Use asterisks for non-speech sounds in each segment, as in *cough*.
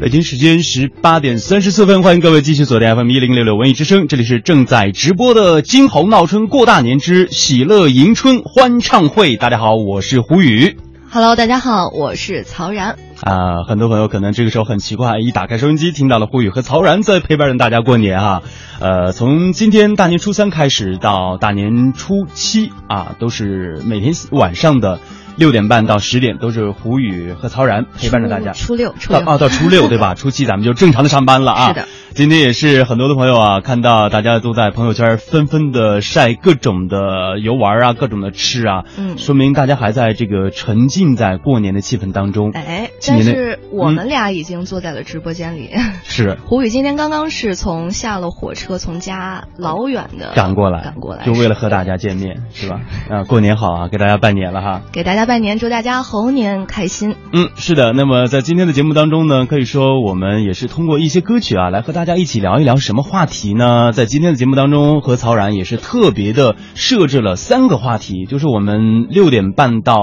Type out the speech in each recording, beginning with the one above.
北京时间十八点三十四分，欢迎各位继续锁定 FM 一零六六文艺之声，这里是正在直播的金猴闹春过大年之喜乐迎春欢唱会。大家好，我是胡宇。Hello，大家好，我是曹然。啊，很多朋友可能这个时候很奇怪，一打开收音机听到了胡宇和曹然在陪伴着大家过年啊。呃，从今天大年初三开始到大年初七啊，都是每天晚上的。六点半到十点都是胡宇和曹然陪伴着大家。初六，初六啊，到初六对吧？*laughs* 初七咱们就正常的上班了啊。是的。今天也是很多的朋友啊，看到大家都在朋友圈纷纷的晒各种的游玩啊，各种的吃啊，嗯，说明大家还在这个沉浸在过年的气氛当中。哎，但是我们俩已经坐在了直播间里。是。胡宇今天刚刚是从下了火车，从家老远的赶过来，赶过来，就为了和大家见面，是吧？啊，过年好啊，给大家拜年了哈。给大家拜年，祝大家猴年开心。嗯，是的。那么在今天的节目当中呢，可以说我们也是通过一些歌曲啊，来和大大家一起聊一聊什么话题呢？在今天的节目当中，和曹然也是特别的设置了三个话题，就是我们六点半到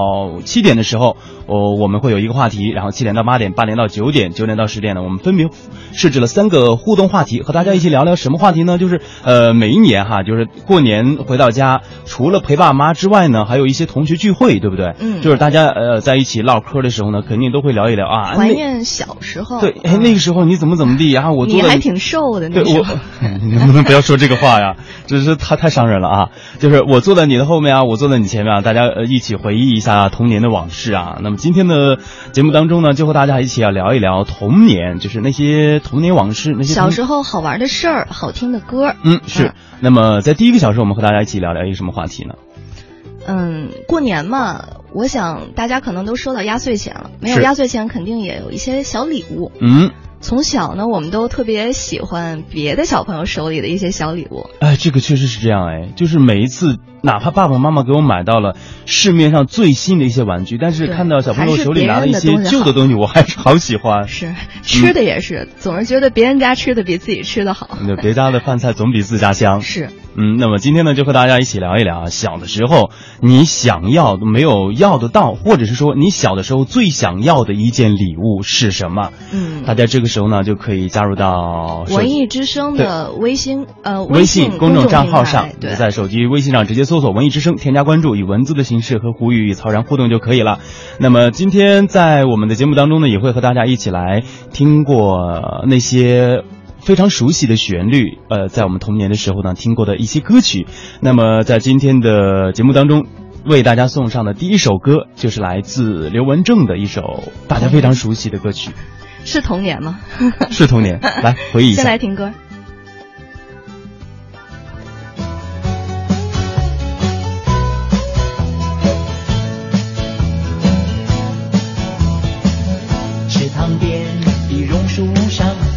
七点的时候，哦，我们会有一个话题，然后七点到八点，八点到九点，九点到十点呢，我们分别设置了三个互动话题，和大家一起聊聊什么话题呢？就是呃，每一年哈，就是过年回到家，除了陪爸妈之外呢，还有一些同学聚会，对不对？嗯，就是大家呃在一起唠嗑的时候呢，肯定都会聊一聊啊，怀念小时候。对，哎，那个时候你怎么怎么地啊？我你还挺瘦的那对，我 *laughs* 你能不能不要说这个话呀？这是太太伤人了啊！就是我坐在你的后面啊，我坐在你前面啊，大家呃一起回忆一下童年的往事啊。那么今天的节目当中呢，就和大家一起要聊一聊童年，就是那些童年往事，那些小时候好玩的事儿、好听的歌。嗯，是。那么在第一个小时，我们和大家一起聊聊一个什么话题呢？嗯，过年嘛，我想大家可能都收到压岁钱了，没有压岁钱肯定也有一些小礼物。嗯。从小呢，我们都特别喜欢别的小朋友手里的一些小礼物。哎，这个确实是这样哎，就是每一次，哪怕爸爸妈妈给我买到了市面上最新的一些玩具，但是看到小朋友手里拿了一些旧的东西，我还是好喜欢。是吃的也是，嗯、总是觉得别人家吃的比自己吃的好。那，别家的饭菜总比自家香。是。嗯，那么今天呢，就和大家一起聊一聊小的时候你想要没有要得到，或者是说你小的时候最想要的一件礼物是什么？嗯，大家这个时候呢就可以加入到文艺之声的微信呃微信公众账号上，对，在手机微信上直接搜索“文艺之声”，添加关注，以文字的形式和胡宇与曹然互动就可以了。那么今天在我们的节目当中呢，也会和大家一起来听过那些。非常熟悉的旋律，呃，在我们童年的时候呢，听过的一些歌曲。那么在今天的节目当中，为大家送上的第一首歌，就是来自刘文正的一首大家非常熟悉的歌曲。是童年吗？*laughs* 是童年。来回忆一下。先来听歌。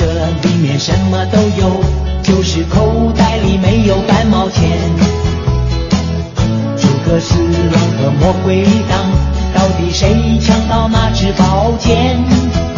里面什么都有，就是口袋里没有半毛钱。诸葛四郎和魔鬼党，到底谁抢到那支宝剑？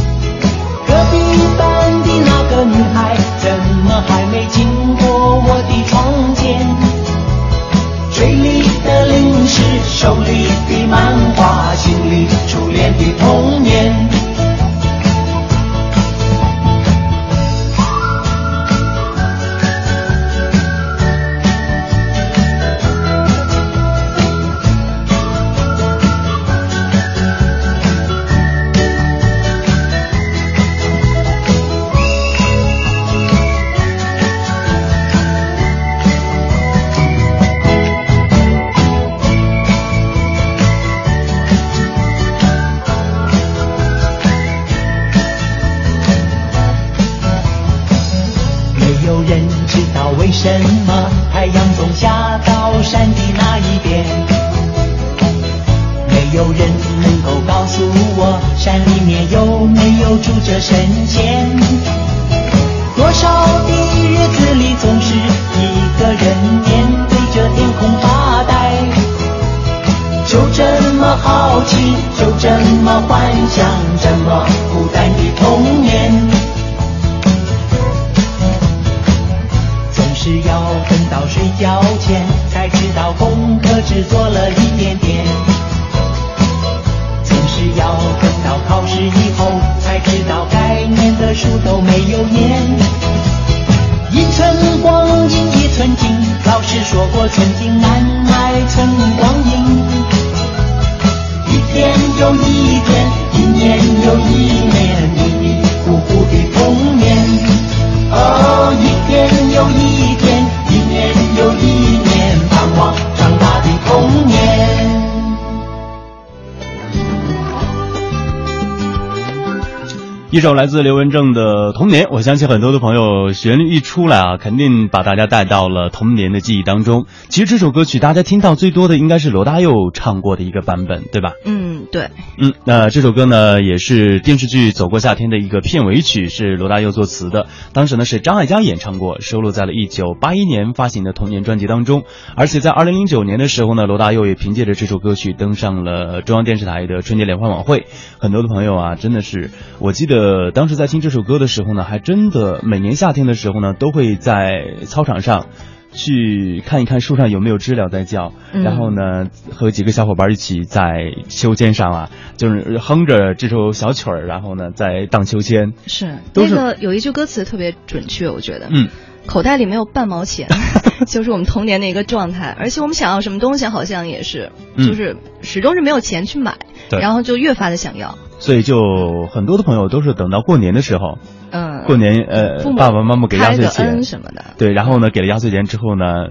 一首来自刘文正的《童年》，我相信很多的朋友旋律一出来啊，肯定把大家带到了童年的记忆当中。其实这首歌曲大家听到最多的应该是罗大佑唱过的一个版本，对吧？嗯，对。嗯，那这首歌呢也是电视剧《走过夏天》的一个片尾曲，是罗大佑作词的。当时呢是张艾嘉演唱过，收录在了一九八一年发行的《童年》专辑当中。而且在二零零九年的时候呢，罗大佑也凭借着这首歌曲登上了中央电视台的春节联欢晚会。很多的朋友啊，真的是，我记得。呃，当时在听这首歌的时候呢，还真的每年夏天的时候呢，都会在操场上去看一看树上有没有知了在叫，然后呢，和几个小伙伴一起在秋千上啊，就是哼着这首小曲儿，然后呢，在荡秋千。是，那个有一句歌词特别准确，我觉得，嗯，口袋里没有半毛钱，*laughs* 就是我们童年的一个状态，而且我们想要什么东西，好像也是，就是始终是没有钱去买，然后就越发的想要。所以就很多的朋友都是等到过年的时候，嗯，过年呃，爸爸妈妈给压岁钱。什么的，对，然后呢给了压岁钱之后呢，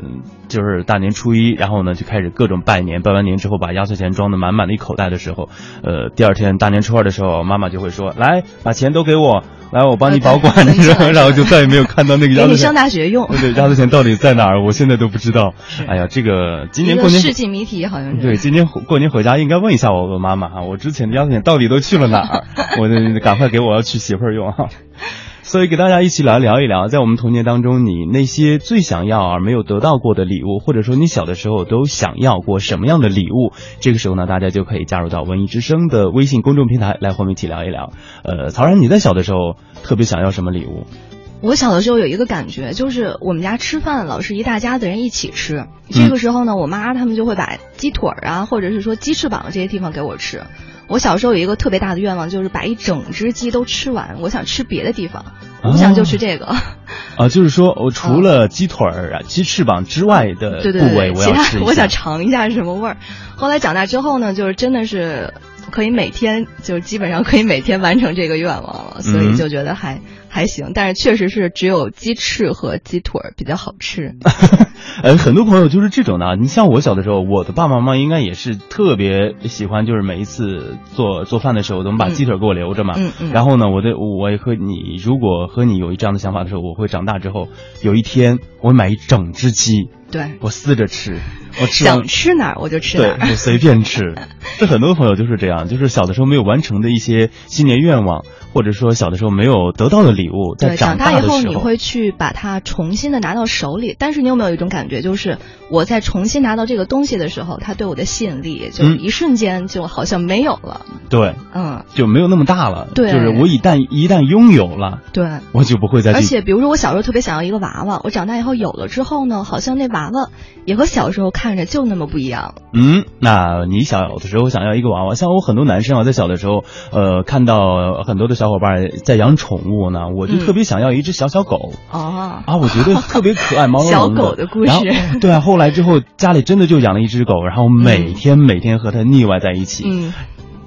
就是大年初一，然后呢就开始各种拜年，拜完年之后把压岁钱装的满满的一口袋的时候，呃，第二天大年初二的时候，妈妈就会说，来把钱都给我。来，我帮你保管，*laughs* 然后就再也没有看到那个压岁钱。给你上大学用。*laughs* 对，压岁钱到底在哪儿？我现在都不知道。哎呀，这个今年过年世纪谜题好像是。对，今年过年回家应该问一下我妈妈哈，我之前的压岁钱到底都去了哪儿？*laughs* 我赶快给我要娶媳妇儿用哈。所以给大家一起来聊一聊，在我们童年当中，你那些最想要而没有得到过的礼物，或者说你小的时候都想要过什么样的礼物？这个时候呢，大家就可以加入到文艺之声的微信公众平台来和我们一起聊一聊。呃，曹然，你在小的时候特别想要什么礼物？我小的时候有一个感觉，就是我们家吃饭老是一大家子人一起吃，这个时候呢，我妈他们就会把鸡腿啊，或者是说鸡翅膀这些地方给我吃。我小时候有一个特别大的愿望，就是把一整只鸡都吃完。我想吃别的地方，我不想就吃这个。啊，*laughs* 就是说我除了鸡腿儿、啊鸡翅膀之外的部位，我要吃我想尝一下是什么味儿。后来长大之后呢，就是真的是可以每天，就是基本上可以每天完成这个愿望了，所以就觉得还。还行，但是确实是只有鸡翅和鸡腿比较好吃。呃，*laughs* 很多朋友就是这种的。你像我小的时候，我的爸爸妈妈应该也是特别喜欢，就是每一次做做饭的时候，都把鸡腿给我留着嘛。嗯嗯。然后呢，我的我也和你，如果和你有一这样的想法的时候，我会长大之后有一天，我会买一整只鸡。对。我撕着吃，我吃想吃哪儿我就吃哪儿，对，随便吃。*laughs* 这很多朋友就是这样，就是小的时候没有完成的一些新年愿望。或者说小的时候没有得到的礼物，在长大以后你会去把它重新的拿到手里。但是你有没有一种感觉，就是我在重新拿到这个东西的时候，它对我的吸引力就一瞬间就好像没有了。对，嗯，就没有那么大了。对，就是我一旦一旦拥有了，对，我就不会再。而且比如说我小时候特别想要一个娃娃，我长大以后有了之后呢，好像那娃娃也和小时候看着就那么不一样。嗯，那你小的时候想要一个娃娃，像我很多男生啊，在小的时候，呃，看到很多的小伙伴在养。宠物呢，我就特别想要一只小小狗哦啊，我觉得 *laughs* 特别可爱，毛茸茸的。小狗的故事，对啊，后来之后家里真的就养了一只狗，然后每天每天和它腻歪在一起。嗯，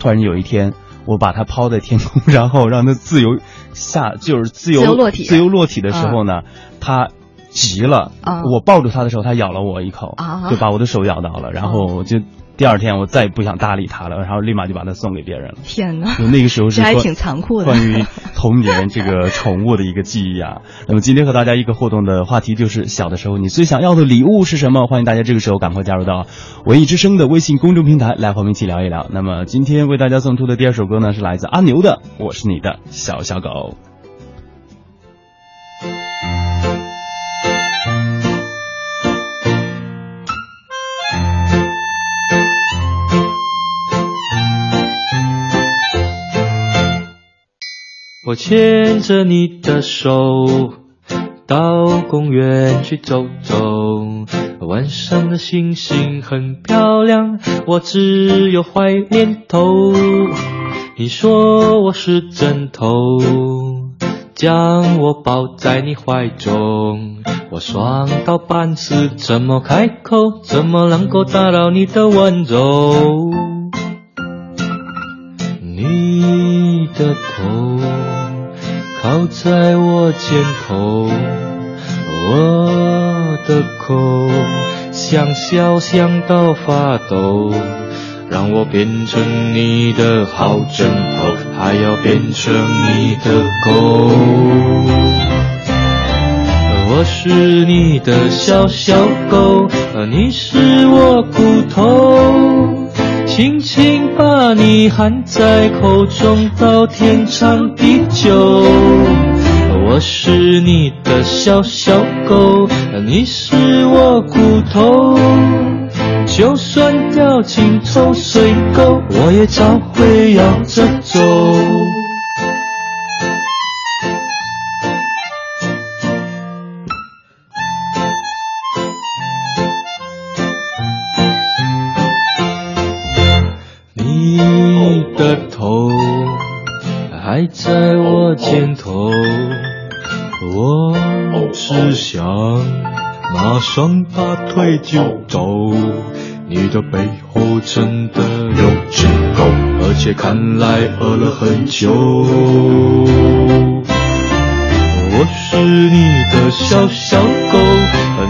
突然有一天，我把它抛在天空，*laughs* 然后让它自由下，就是自由落体，自由落体的时候呢，它急了。我抱住它的时候，它咬了我一口，就把我的手咬到了，然后我就。第二天我再也不想搭理他了，然后立马就把它送给别人了。天哪！那个时候是还挺残酷的。关于童年这个宠物的一个记忆啊。*laughs* 那么今天和大家一个互动的话题就是小的时候你最想要的礼物是什么？欢迎大家这个时候赶快加入到文艺之声的微信公众平台来和我们一起聊一聊。那么今天为大家送出的第二首歌呢是来自阿牛的《我是你的小小狗》。我牵着你的手，到公园去走走。晚上的星星很漂亮，我只有坏念头。你说我是枕头，将我抱在你怀中。我爽到半死，怎么开口？怎么能够打扰你的温柔？你的头靠在我肩头，我的口想笑想到发抖，让我变成你的好枕头，还要变成你的狗。我是你的小小狗，你是我骨头，轻轻把你含在口中，到天长地久。我是你的小小狗，你是我骨头，就算掉进臭水沟，我也找回摇着走。双大腿就走，你的背后真的有只狗，而且看来饿了很久。我是你的小小狗，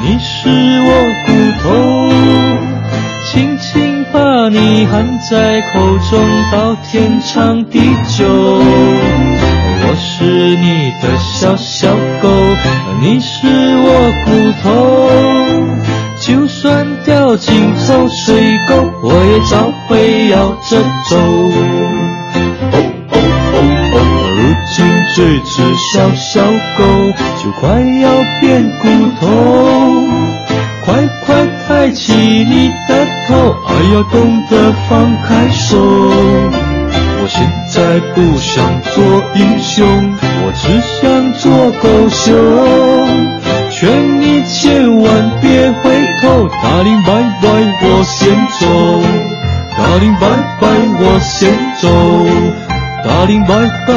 你是我骨头，轻轻把你含在口中，到天长地久。我是你的小小狗，你是早会摇着走。哦哦哦哦，如今这只小小狗就快要变骨头，快快抬起你的头，还要，懂得放开手。我现在不想做英雄，我只想做狗熊。劝你千万别回头，大林拜拜，我先走。大林拜拜，我先走。大林拜拜，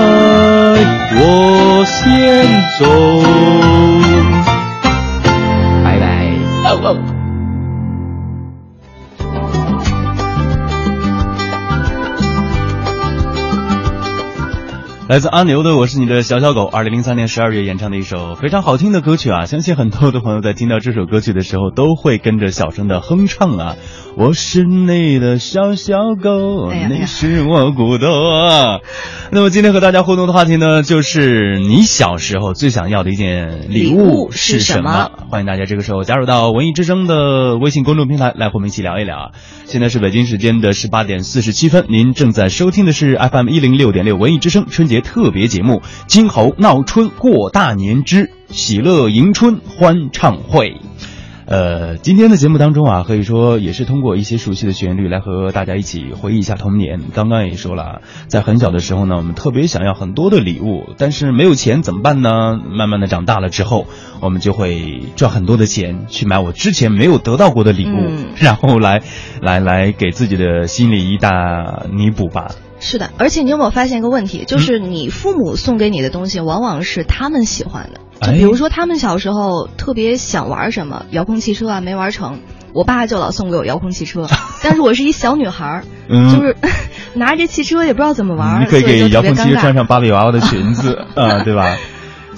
我先走。拜拜。哦哦。来自阿牛的《我是你的小小狗》，二零零三年十二月演唱的一首非常好听的歌曲啊！相信很多的朋友在听到这首歌曲的时候，都会跟着小声的哼唱啊！我是你的小小狗，你是我骨头啊！那么今天和大家互动的话题呢，就是你小时候最想要的一件礼物是什么？欢迎大家这个时候加入到文艺之声的微信公众平台，来和我们一起聊一聊啊！现在是北京时间的十八点四十七分，您正在收听的是 FM 一零六点六文艺之声春节。特别节目《金猴闹春过大年之喜乐迎春欢唱会》，呃，今天的节目当中啊，可以说也是通过一些熟悉的旋律来和大家一起回忆一下童年。刚刚也说了，在很小的时候呢，我们特别想要很多的礼物，但是没有钱怎么办呢？慢慢的长大了之后，我们就会赚很多的钱去买我之前没有得到过的礼物，然后来来来给自己的心里一大弥补吧。是的，而且你有没有发现一个问题，就是你父母送给你的东西，往往是他们喜欢的。就比如说，他们小时候特别想玩什么遥控汽车啊，没玩成，我爸就老送给我遥控汽车。*laughs* 但是我是一小女孩，就是 *laughs* 拿着这汽车也不知道怎么玩，你可以给遥控汽车穿上芭比娃娃的裙子 *laughs* 啊，对吧？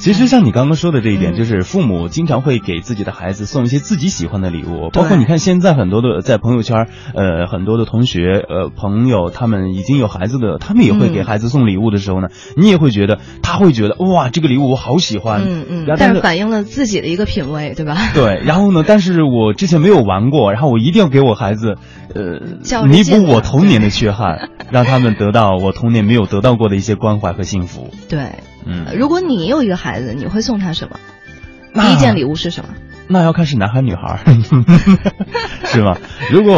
其实像你刚刚说的这一点，就是父母经常会给自己的孩子送一些自己喜欢的礼物，包括你看现在很多的在朋友圈，呃，很多的同学呃朋友，他们已经有孩子的，他们也会给孩子送礼物的时候呢，你也会觉得他会觉得哇，这个礼物我好喜欢，嗯嗯，但是反映了自己的一个品味，对吧？对，然后呢，但是我之前没有玩过，然后我一定要给我孩子，呃，弥补我童年的缺憾，让他们得到我童年没有得到过的一些关怀和幸福。对。嗯，如果你有一个孩子，你会送他什么？第一件礼物是什么？那要看是男孩女孩，*laughs* 是吗？如果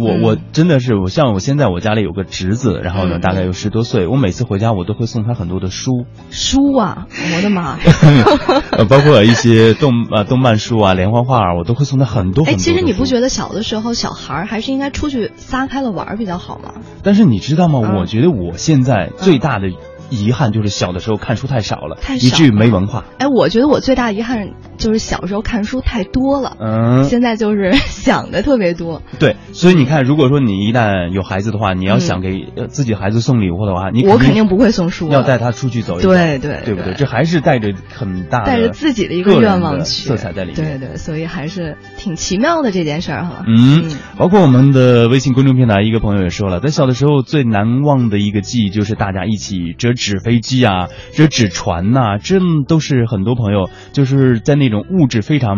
我我真的是我像我现在我家里有个侄子，然后呢嗯大概有十多岁，我每次回家我都会送他很多的书，书啊，我的妈！*laughs* 呃，包括一些动呃动漫书啊、连环画啊，我都会送他很多很哎，多哎。其实你不觉得小的时候小孩儿还是应该出去撒开了玩比较好吗？但是你知道吗？嗯我觉得我现在最大的遗憾就是小的时候看书太少了，太少以至于没文化。哎，我觉得我最大的遗憾就是小时候看书太多了，嗯，现在就是想的特别多。对，所以你看，如果说你一旦有孩子的话，你要想给呃自己孩子送礼物的话，你我肯定不会送书要带他出去走一走，对对对不对？对这还是带着很大带着自己的一个愿望去，色彩在里面。对对，所以还是挺奇妙的这件事儿哈。嗯，包括我们的微信公众平台，一个朋友也说了，在小的时候最难忘的一个记忆就是大家一起折纸飞机啊，这纸船呐、这都是很多朋友就是在那种物质非常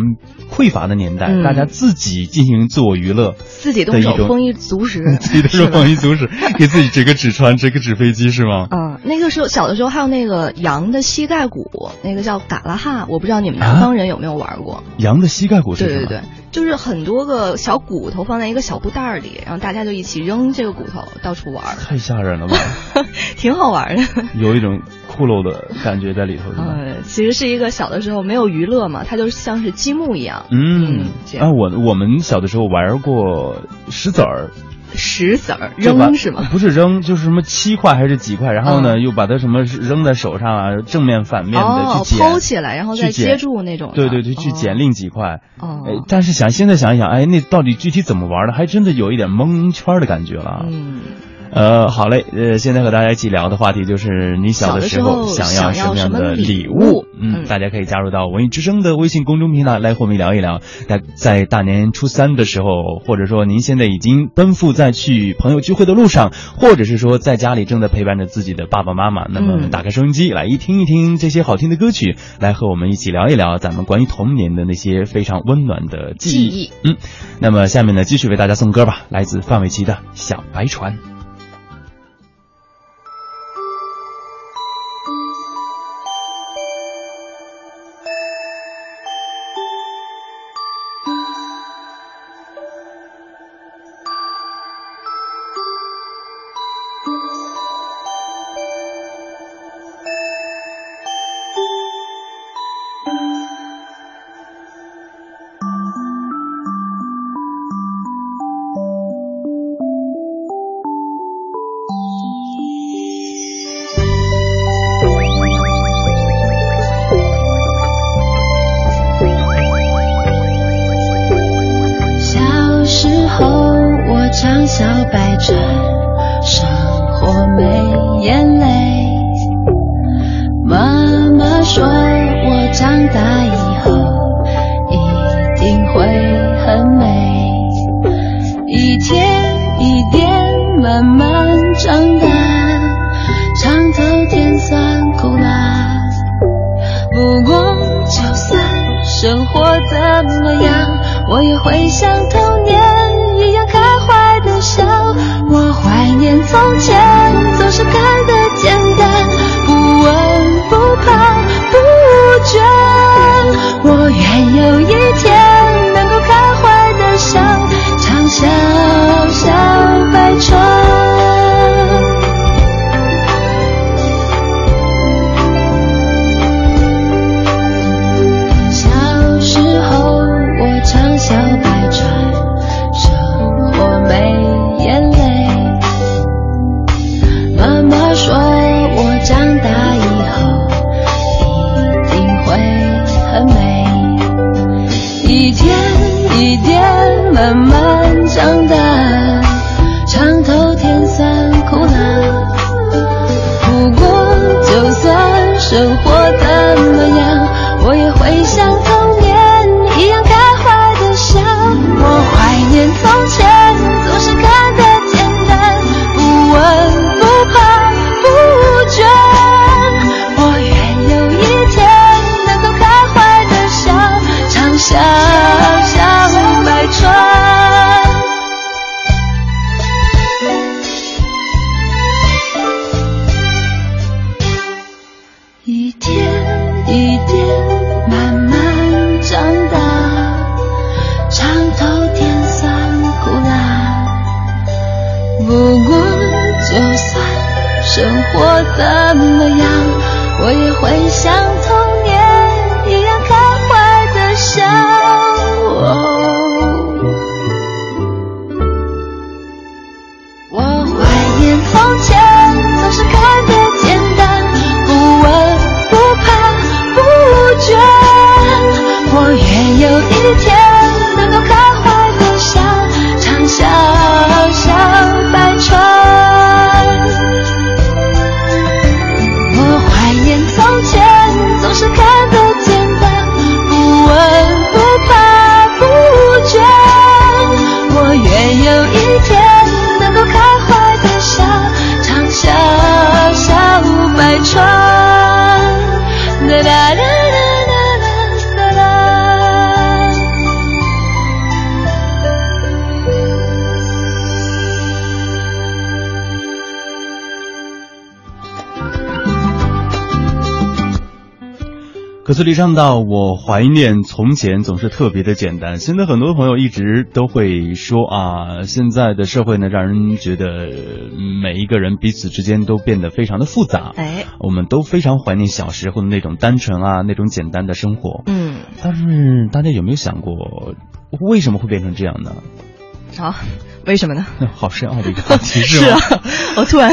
匮乏的年代，嗯大家自己进行自我娱乐，自己动手，丰衣足食，*laughs* 自己动手丰衣足食，*laughs* 给自己折个纸船，折个纸飞机是吗？嗯，那个时候小的时候还有那个羊的膝盖骨，那个叫嘎拉哈，我不知道你们啊南方人有没有玩过。羊的膝盖骨是什么？对对对，就是很多个小骨头放在一个小布袋里，然后大家就一起扔这个骨头到处玩，太吓人了吧，*laughs* 挺好玩的。*laughs* 有一种骷髅的感觉在里头，是吧？呃，其实是一个小的时候没有娱乐嘛，它就像是积木一样，嗯，啊，我我们小的时候玩过石子儿，石子儿扔是吗？*laughs* 不是扔，就是什么七块还是几块，然后呢、嗯又把它什么扔在手上啊，正面反面的哦，去捡，抛起来，然后再去接住那种。对对对，去捡哦另几块。哦哎，但是想现在想一想，哎，那到底具体怎么玩的，还真的有一点蒙圈的感觉了。嗯，呃，好嘞，呃，现在和大家一起聊的话题就是你小的时候想要什么样的礼物物？嗯，嗯大家可以加入到文艺之声的微信公众平台来和我们聊一聊。在在大年初三的时候，或者说您现在已经奔赴在去朋友聚会的路上，或者是说在家里正在陪伴着自己的爸爸妈妈，那么嗯打开收音机来一听一听这些好听的歌曲，来和我们一起聊一聊咱们关于童年的那些非常温暖的记忆。记忆嗯，那么下面呢，继续为大家送歌吧，来自范玮琪的《小白船》。白歌词里唱到：“我怀念从前，总是特别的简单。”现在很多朋友一直都会说啊，现在的社会呢，让人觉得呃每一个人彼此之间都变得非常的复杂。哎，我们都非常怀念小时候的那种单纯啊，那种简单的生活。嗯，但是大家有没有想过，为什么会变成这样呢？好，为什么呢？*laughs* 好深奥的一个话题，*laughs* 是吗？啊，我突然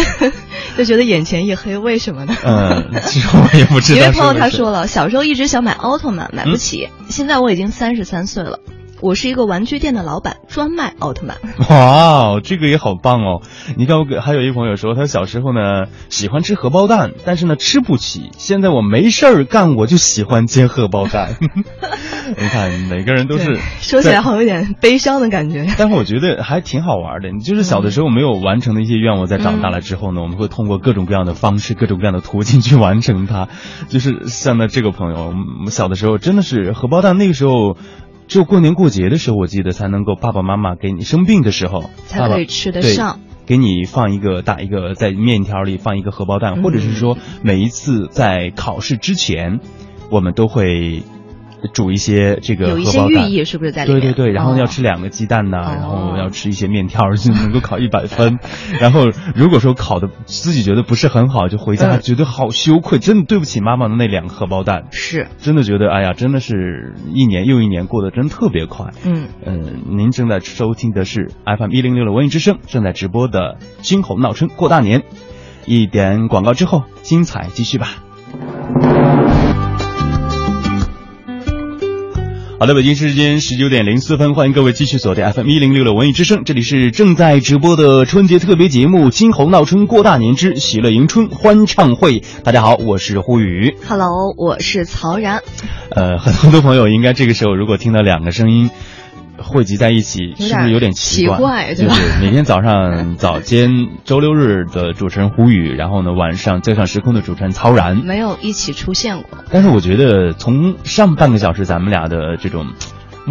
就觉得眼前一黑，为什么呢？嗯，其实我也不知道。一位朋友他说了，小时候一直想买奥特曼，买不起。嗯现在我已经三十三岁了，我是一个玩具店的老板，专卖奥特曼。哇，这个也好棒哦！你看，我给还有一朋友说，他小时候呢喜欢吃荷包蛋，但是呢吃不起。现在我没事儿干，我就喜欢煎荷包蛋。*laughs* 你看，每个人都是说起来好像有点悲伤的感觉。但是我觉得还挺好玩的。你就是小的时候没有完成的一些愿望，在长大了之后呢，我们会通过各种各样的方式、各种各样的途径去完成它。就是像那这个朋友，我们小的时候真的是荷包蛋，那个时候。只有过年过节的时候，我记得才能够爸爸妈妈给你生病的时候才可以吃得上，给你放一个打一个在面条里放一个荷包蛋，嗯。或者是说每一次在考试之前，我们都会煮一些这个有一些荷包蛋。寓意是不是在里面？对对对，然后哦要吃两个鸡蛋呐、哦然后要吃一些面条，就能够考一百分。*laughs* 然后如果说考的自己觉得不是很好，就回家嗯觉得好羞愧，真的对不起妈妈的那两个荷包蛋。是，真的觉得，哎呀，真的是一年又一年过得真特别快。嗯，嗯，您正在收听的是 FM 一零六的文艺之声，正在直播的金猴闹春过大年。一点广告之后，精彩继续吧。好的，北京时间十九点零四分，欢迎各位继续锁定 FM 一零六的文艺之声，这里是正在直播的春节特别节目《金猴闹春过大年之喜乐迎春欢唱会》。大家好，我是呼宇。Hello，我是曹然。呃，很多的朋友应该这个时候如果听到两个声音汇集在一起，是不是有点奇怪？奇怪对吧就是每天早上早间周六日的主持人胡宇，然后呢晚上交响时空的主持人曹然。没有一起出现过，但是我觉得从上半个小时咱们俩的这种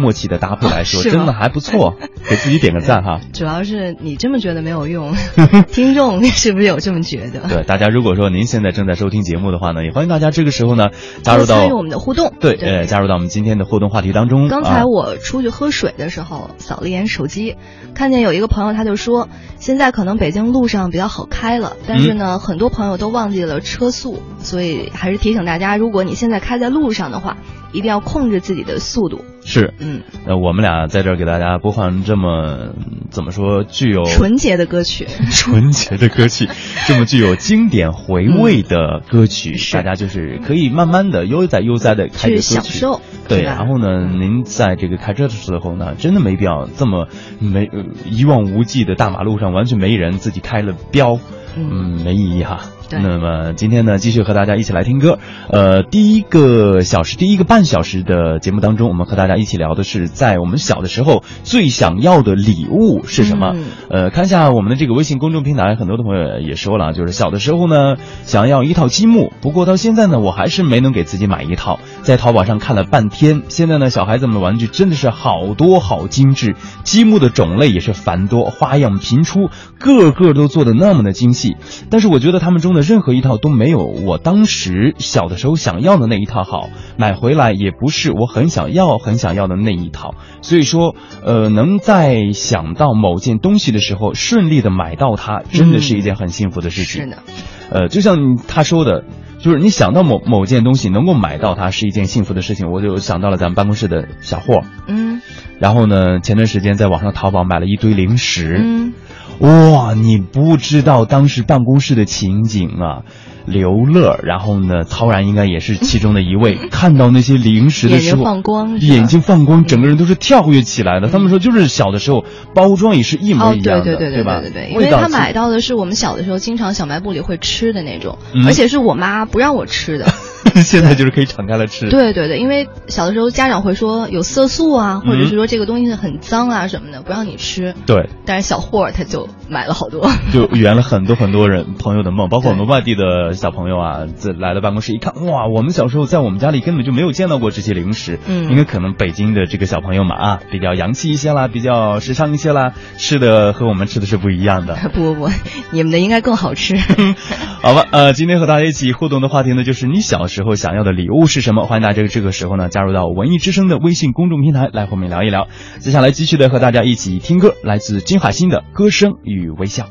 默契的搭配来说，*laughs* 真的还不错，*laughs* 给自己点个赞哈。主要是你这么觉得没有用，*laughs* 听众是不是有这么觉得？对，大家如果说您现在正在收听节目的话呢，也欢迎大家这个时候呢加入到参与我们的互动。对呃加入到我们今天的互动话题当中。刚才啊我出去喝水的时候，扫了一眼手机，看见有一个朋友他就说，现在可能北京路上比较好开了，但是呢，很多朋友都忘记了车速，所以还是提醒大家，如果你现在开在路上的话，一定要控制自己的速度。是。嗯，呃，我们俩在这儿给大家播放这么嗯怎么说具有纯洁的歌曲。*laughs* 纯洁的歌曲，*laughs* 这么具有经典回味的歌曲，嗯大家就是可以慢慢的悠哉悠哉的开着去歌曲。享受对，然后呢，您在这个开车的时候呢，真的没必要这么没、呃一望无际的大马路上完全没人，自己开了飙，嗯没意义哈。对那么今天呢，继续和大家一起来听歌。呃，第一个小时，第一个半小时的节目当中，我们和大家一起聊的是，在我们小的时候最想要的礼物是什么？嗯呃，看一下我们的这个微信公众平台，很多的朋友也说了，就是小的时候呢，想要一套积木，不过到现在呢，我还是没能给自己买一套。在淘宝上看了半天，现在呢，小孩子们的玩具真的是好多好精致，积木的种类也是繁多，花样频出，个个都做的那么的精细。但是我觉得他们中的任何一套都没有我当时小的时候想要的那一套好，买回来也不是我很想要很想要的那一套。所以说，呃，能在想到某件东西的时候顺利的买到它，真的是一件很幸福的事情。是的，呃，就像他说的，就是你想到某某件东西能够买到它是一件幸福的事情，我就想到了咱们办公室的小霍。嗯然后呢，前段时间在网上淘宝买了一堆零食，嗯，哇，你不知道当时办公室的情景啊！刘乐，然后呢，陶然应该也是其中的一位。*laughs* 看到那些零食的时候，眼睛放光眼睛放光，整个人都是跳跃起来的。他们说，就是小的时候包装也是一模哦，一样的，对对对吧？对对，因为他买到的是我们小的时候经常小卖部里会吃的那种，嗯而且是我妈不让我吃的。*laughs* *laughs* 现在就是可以敞开了吃。对对对，因为小的时候家长会说有色素啊，或者是说这个东西很脏啊什么的，不让你吃。对，但是小霍儿他就买了好多。就圆了很多很多人朋友的梦，包括我们外地的小朋友啊，这来了办公室一看，哇，我们小时候在我们家里根本就没有见到过这些零食。嗯因为可能北京的这个小朋友嘛啊，比较洋气一些啦，比较时尚一些啦，吃的和我们吃的是不一样的。*laughs* 不不不，你们的应该更好吃。*laughs* 好吧，呃，今天和大家一起互动的话题呢，就是你小时候想要的礼物是什么？欢迎大家这个时候呢，加入到文艺之声的微信公众平台来和我们聊一聊。接下来继续的和大家一起听歌，来自金海心的《歌声与微笑》。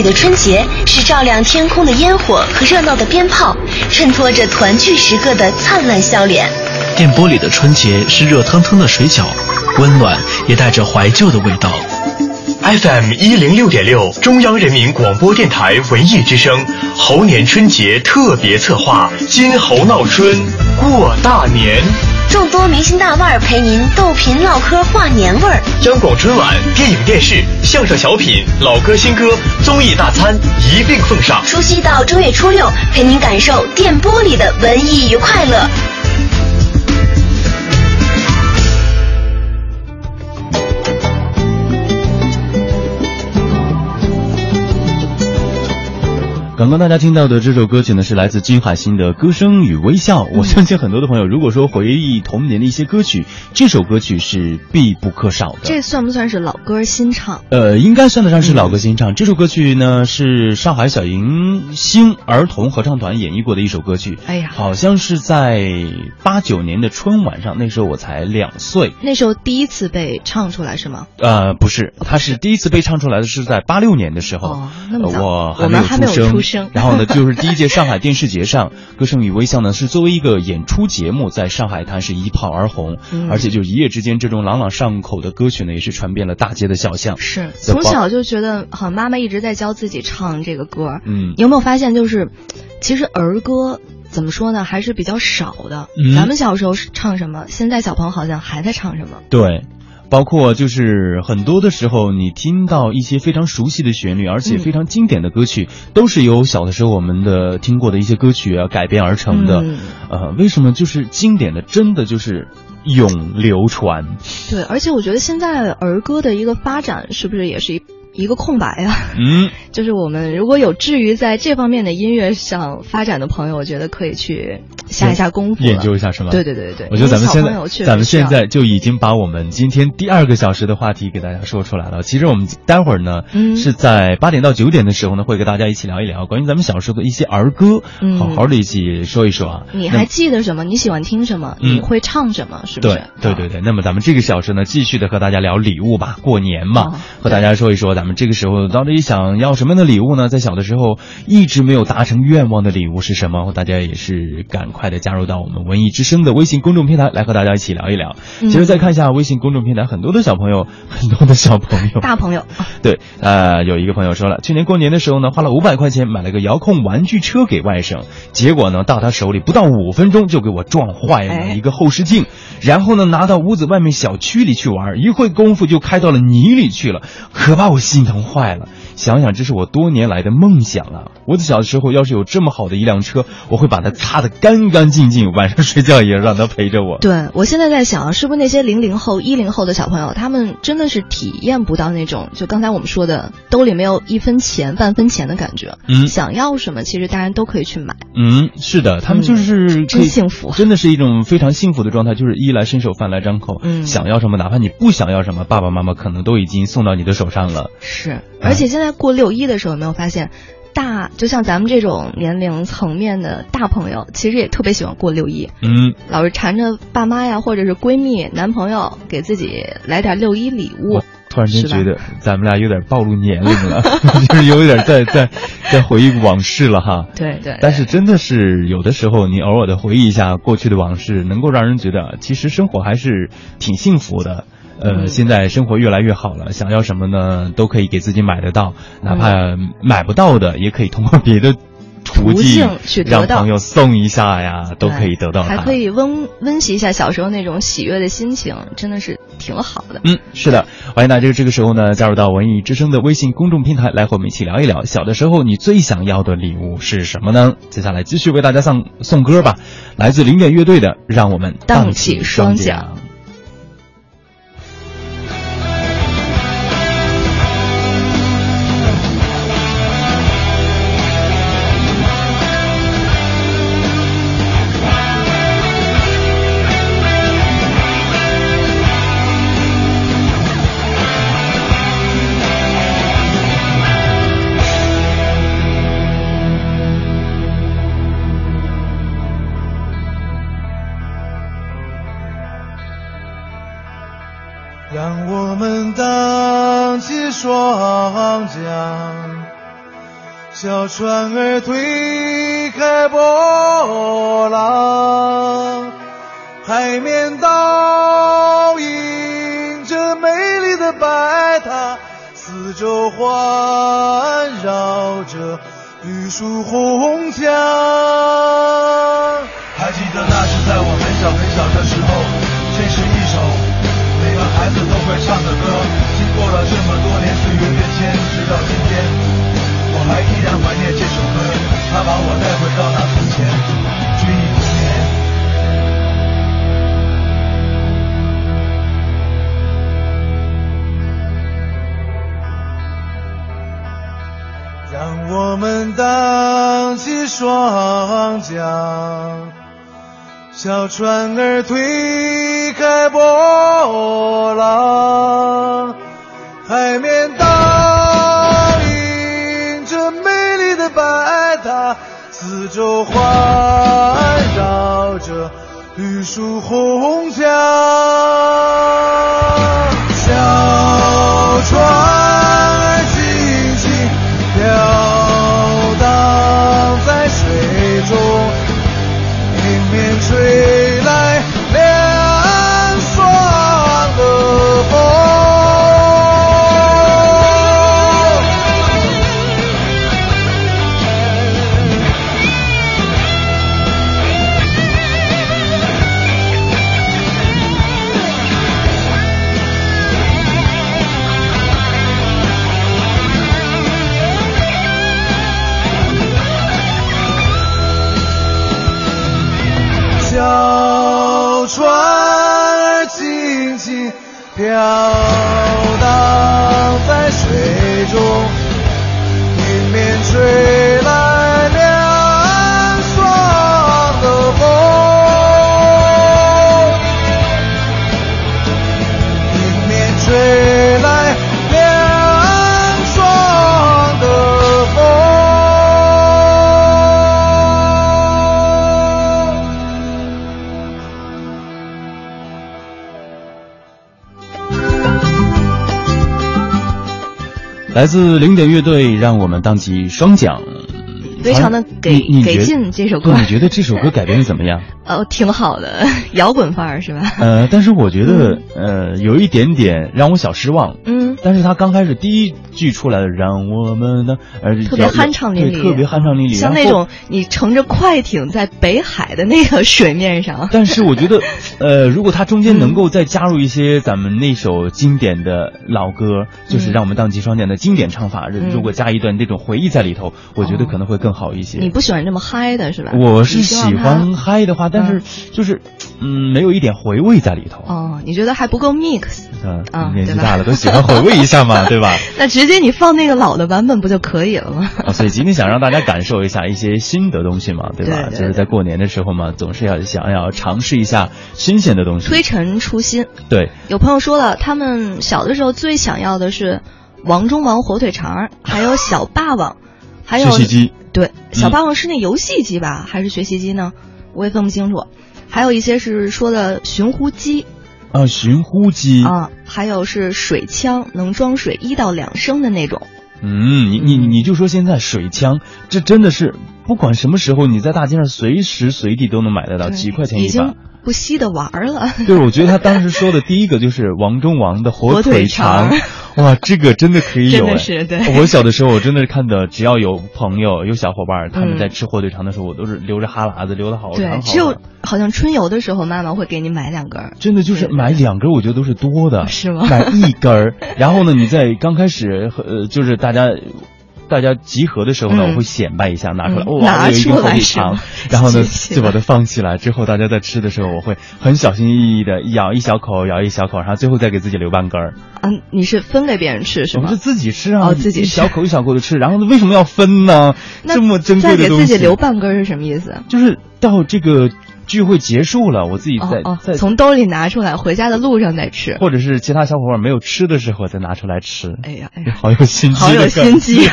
里的春节是照亮天空的烟火和热闹的鞭炮，衬托着团聚时刻的灿烂笑脸。电波里的春节是热腾腾的水饺，温暖也带着怀旧的味道。FM 一零六点六，中央人民广播电台文艺之声猴年春节特别策划《金猴闹春过大年》，众多明星大腕儿陪您逗贫唠嗑话年味儿。央广春晚、电影电视、相声小品、老歌新歌、综艺大餐一并奉上。除夕到正月初六，陪您感受电波里的文艺与快乐。刚刚大家听到的这首歌曲呢，是来自金海心的《歌声与微笑》。我相信很多的朋友，如果说回忆童年的一些歌曲，这首歌曲是必不可少的。这算不算是老歌新唱？呃，应该算得上是老歌新唱。这首歌曲呢，是上海小迎星儿童合唱团演绎过的一首歌曲。哎呀，好像是在八九年的春晚上，那时候我才两岁。那时候第一次被唱出来是吗？呃，不是，它是第一次被唱出来的是在八六年的时候。哦，那么早，我我们还没有出生。然后呢，就是第一届上海电视节上，《歌声与微笑》呢是作为一个演出节目，在上海滩是一炮而红，嗯、而且就一夜之间，这种朗朗上口的歌曲呢，也是传遍了大街的小巷。是从小就觉得，好像妈妈一直在教自己唱这个歌。嗯，有没有发现，就是其实儿歌怎么说呢，还是比较少的。嗯、咱们小时候是唱什么，现在小朋友好像还在唱什么。对。包括就是很多的时候，你听到一些非常熟悉的旋律，而且非常经典的歌曲，嗯、都是由小的时候我们的听过的一些歌曲啊改编而成的。嗯、呃，为什么就是经典的真的就是永流传？对，而且我觉得现在儿歌的一个发展是不是也是一？一个空白啊，嗯，*laughs* 就是我们如果有至于在这方面的音乐上发展的朋友，我觉得可以去下一下功夫，研究一下是吗？对对对对，我觉得咱们现在咱们现在就已经把我们今天第二个小时的话题给大家说出来了。其实我们待会儿呢，嗯，是在八点到九点的时候呢，会跟大家一起聊一聊关于咱们小时候的一些儿歌，嗯，好好的一起说一说啊。你还记得什么？你喜欢听什么？嗯、你会唱什么？是不是？对对对对。那么咱们这个小时呢，继续的和大家聊礼物吧，过年嘛，哦、和大家说一说咱们这个时候到底想要什么样的礼物呢？在小的时候一直没有达成愿望的礼物是什么？大家也是赶快的加入到我们文艺之声的微信公众平台来和大家一起聊一聊。嗯、其实再看一下微信公众平台，很多的小朋友，*laughs* 很多的小朋友，大朋友，对，呃，有一个朋友说了，去年过年的时候呢，花了五百块钱买了个遥控玩具车给外甥，结果呢，到他手里不到五分钟就给我撞坏了一个后视镜，哎、然后呢，拿到屋子外面小区里去玩，一会功夫就开到了泥里去了，可把我心疼坏了。想想这是我多年来的梦想啊！我的小时候要是有这么好的一辆车，我会把它擦得干干净净，晚上睡觉也让它陪着我。对我现在在想，是不是那些零零后、一零后的小朋友，他们真的是体验不到那种就刚才我们说的兜里没有一分钱、半分钱的感觉。嗯，想要什么，其实大人都可以去买。嗯，是的，他们就是、嗯、真幸福，真的是一种非常幸福的状态，就是衣来伸手，饭来张口。嗯，想要什么，哪怕你不想要什么，爸爸妈妈可能都已经送到你的手上了。是，而且现在过六一的时候。有没有发现，大就像咱们这种年龄层面的大朋友，其实也特别喜欢过六一。嗯，老是缠着爸妈呀，或者是闺蜜、男朋友，给自己来点六一礼物。突然间觉得咱们俩有点暴露年龄了，*laughs* 就是有点在在在回忆往事了哈。对对。但是真的是有的时候，你偶尔的回忆一下过去的往事，能够让人觉得其实生活还是挺幸福的。呃，嗯现在生活越来越好了，想要什么呢，都可以给自己买得到，哪怕买不到的，也可以通过别的途径去让朋友送一下呀，都可以得到。还可以温温习一下小时候那种喜悦的心情，真的是挺好的。嗯，是的，欢迎大家这个时候呢加入到文艺之声的微信公众平台，来和我们一起聊一聊小的时候你最想要的礼物是什么呢？接下来继续为大家送送歌吧，来自零点乐队的《让我们荡起双桨》。双桨，小船儿推开波浪，海面倒映着美丽的白塔，四周环绕着绿树红墙。还记得那是在我很小很小的时候，这是一首每个孩子都会唱的歌。过了这么多年岁月变迁，直到今天，我还依然怀念这首歌，它把我带回到那从前，追忆童年。让我们荡起双桨，小船儿推开波浪，海面倒映着美丽的白塔，四周环绕着绿树红墙。小船来自零点乐队，让我们荡起双桨。非常的给给劲这首歌你觉得这首歌改编的怎么样？呃，*laughs* 挺好的，摇滚范儿是吧？呃，但是我觉得，呃，有一点点让我小失望。嗯，但是他刚开始第一句出来的，让我们的，呃，特别酣畅淋漓，对特别酣畅淋漓，像那种你乘着快艇在北海的那个水面上。*laughs* 但是我觉得，*laughs* 呃，如果他中间能够再加入一些咱们那首经典的老歌，就是让我们荡起双桨的经典唱法，嗯如果加一段这种回忆在里头，我觉得可能会更好一些。你不喜欢这么嗨的是吧？我是喜欢嗨的话，但是就是，嗯，没有一点回味在里头。哦，你觉得还不够 mix？嗯年纪大了都喜欢回味一下嘛，*laughs* 对吧？那直接你放那个老的版本不就可以了吗？啊，所以今天想让大家感受一下一些新的东西嘛，对吧？对对就是在过年的时候嘛，总是要想要尝试一下新鲜的东西。推陈出新。对，有朋友说了，他们小的时候最想要的是王中王火腿肠，*laughs* 还有小霸王，还有学习机。对，小霸王是那游戏机吧，还是学习机呢？我也分不清楚。还有一些是说的寻呼机啊，寻呼机啊，还有是水枪，能装水一到两升的那种。嗯，你你你就说现在水枪，这真的是不管什么时候，你在大街上随时随地都能买得到，几块钱一把。不惜的玩儿了。*laughs* 对，我觉得他当时说的第一个就是王中王的火火腿腿肠肠，哇，这个真的可以有 *laughs* 真的哎是对我小的时候，我真的是看的，只要有朋友、有小伙伴，他们嗯在吃火腿肠的时候，我都是流着哈喇子，流的好长好，对只有。好像春游的时候，妈妈会给你买两根。真的就是买两根，我觉得都是多的，*laughs* 是吗买一根儿，然后呢，你在刚开始呃，就是大家。大家集合的时候呢，嗯我会显摆一下，拿出来，嗯哇，拿有一根火出来腿肠，*laughs* 然后呢，就把它放起来。之后大家在吃的时候，我会很小心翼翼的咬一小口，咬一小口，然后最后再给自己留半根儿。啊，你是分给别人吃是吗？我是自己吃啊，哦自己吃一小口一小口的吃，然后为什么要分呢？这么珍贵的东西给，自己留半根儿是什么意思？就是到这个聚会结束了，我自己在哦哦再，从兜里拿出来，回家的路上再吃。或者是其他小伙伴没有吃的时候再拿出来吃。哎呀 *laughs* 哎呀，好有心机，好有心机。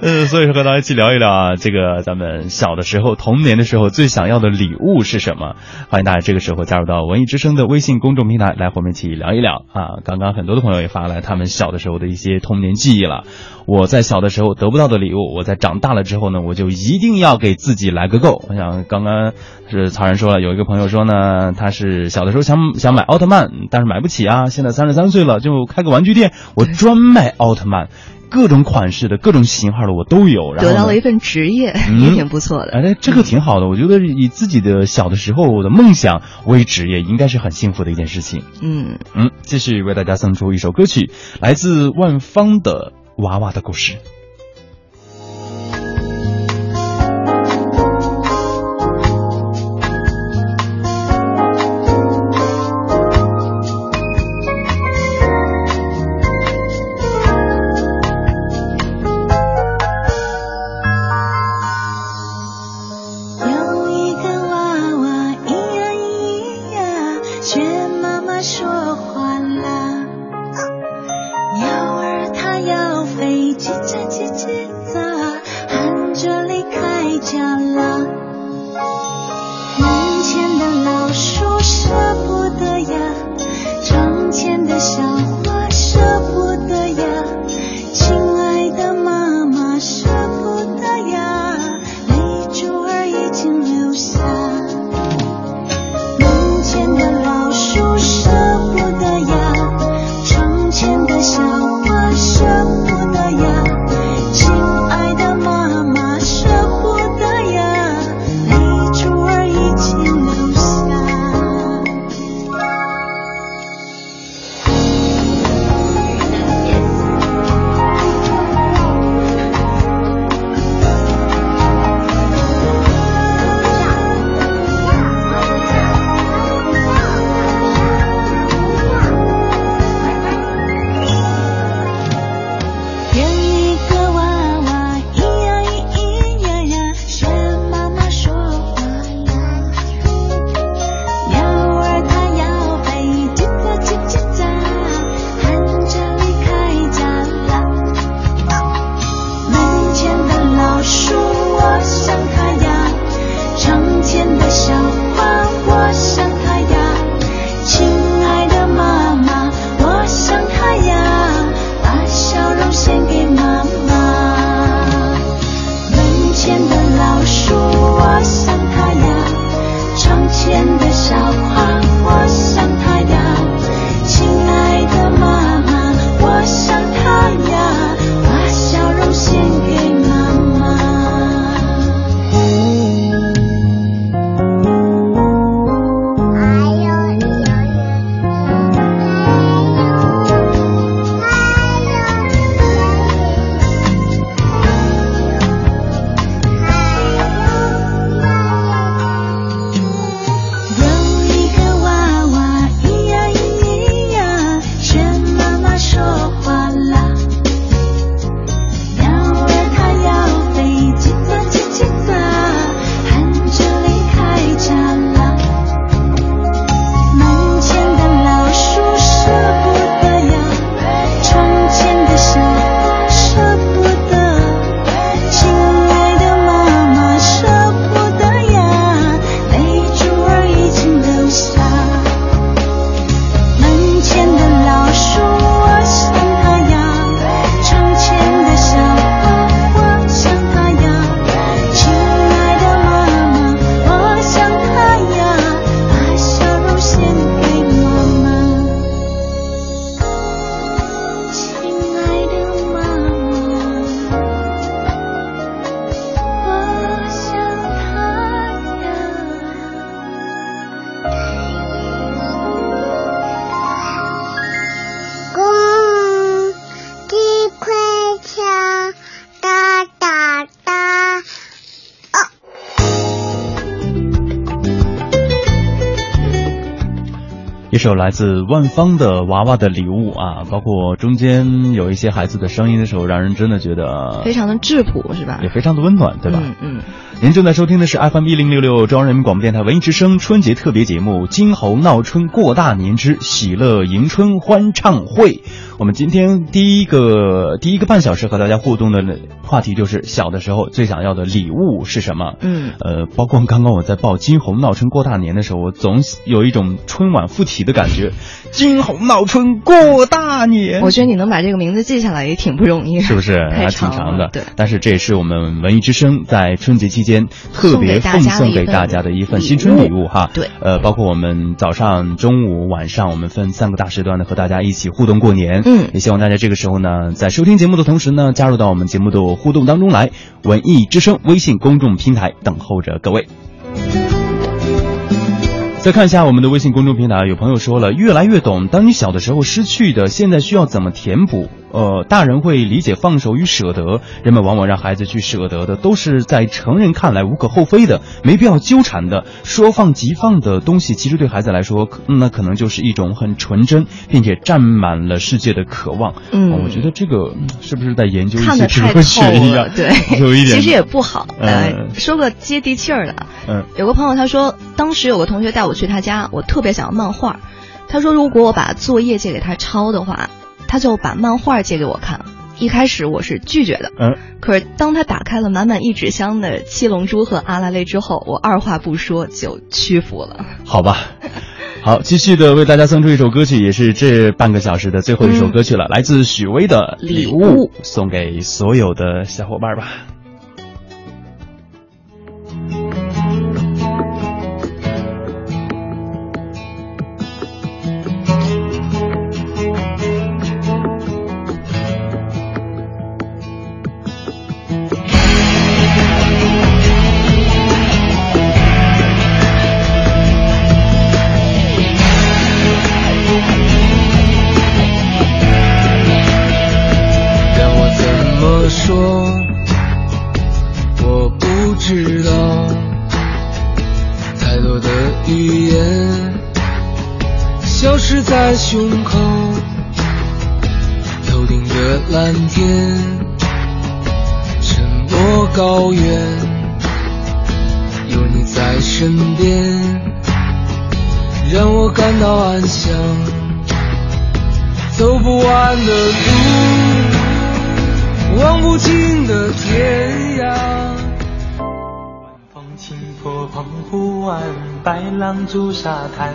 呃，所以说和大家一起聊一聊啊，这个咱们小的时候、童年的时候最想要的礼物是什么？欢迎大家这个时候加入到文艺之声的微信公众平台，来和我们一起聊一聊啊。刚刚很多的朋友也发来他们小的时候的一些童年记忆了。我在小的时候得不到的礼物，我在长大了之后呢，我就一定要给自己来个够。我想刚刚是是曹然说了，有一个朋友说呢，他是小的时候想想买奥特曼，但是买不起啊，现在三十三岁了，就开个玩具店，我专卖奥特曼。各种款式的、各种型号的我都有，然后得到了一份职业，嗯也挺不错的。哎，这个挺好的。我觉得以自己的小的时候我的梦想为职业，应该是很幸福的一件事情。嗯，嗯，继续为大家送出一首歌曲，来自万芳的《娃娃的故事》。首来自万芳的《娃娃的礼物》啊，包括中间有一些孩子的声音的时候，让人真的觉得非常的质朴，是吧也？非常的温暖，对吧？嗯嗯。您正在收听的是 FM 一零六六中央人民广播电台文艺之声春节特别节目《金猴闹春过大年之喜乐迎春欢唱会》。我们今天第一个第一个半小时和大家互动的话题就是小的时候最想要的礼物是什么？嗯，呃，包括刚刚我在报《金猴闹春过大年》的时候，我总有一种春晚附体的感觉。金猴闹春过大年，我觉得你能把这个名字记下来也挺不容易，是不是？*laughs* 还挺长的。对，但是这也是我们文艺之声在春节期间。特别奉送给大大家的一份新春礼物哈。对，呃，包括我们早上、中午、晚上，我们分三个大时段的和大家一起互动过年。嗯也希望大家这个时候呢，在收听节目的同时呢，加入到我们节目的互动当中来。文艺之声微信公众平台等候着各位。再看一下我们的微信公众平台，有朋友说了，越来越懂，当你小的时候失去的，现在需要怎么填补？呃，大人会理解放手与舍得，人们往往让孩子去舍得的，都是在成人看来无可厚非的，没必要纠缠的。说放即放的东西，其实对孩子来说，那可能就是一种很纯真，并且占满了世界的渴望。嗯哦我觉得这个嗯是不是在研究一看些哲学一样了，？对，有 *laughs* 一点。其实也不好。呃，嗯说个接地气儿的，嗯有个朋友他说，当时有个同学带我去他家，我特别想要漫画，他说如果我把作业借给他抄的话，他就把漫画借给我看。一开始我是拒绝的，嗯，可是当他打开了满满一纸箱的七龙珠和阿拉蕾之后，我二话不说就屈服了。好吧。好，继续的为大家送出一首歌曲，也是这半个小时的最后一首歌曲了，来自许巍的《礼物礼物》，送给所有的小伙伴吧。在胸口，头顶的蓝天，沉默高原，有你在身边，让我感到安详。走不完的路，望不尽的天涯。晚风轻拂澎湖湾，白浪逐沙滩，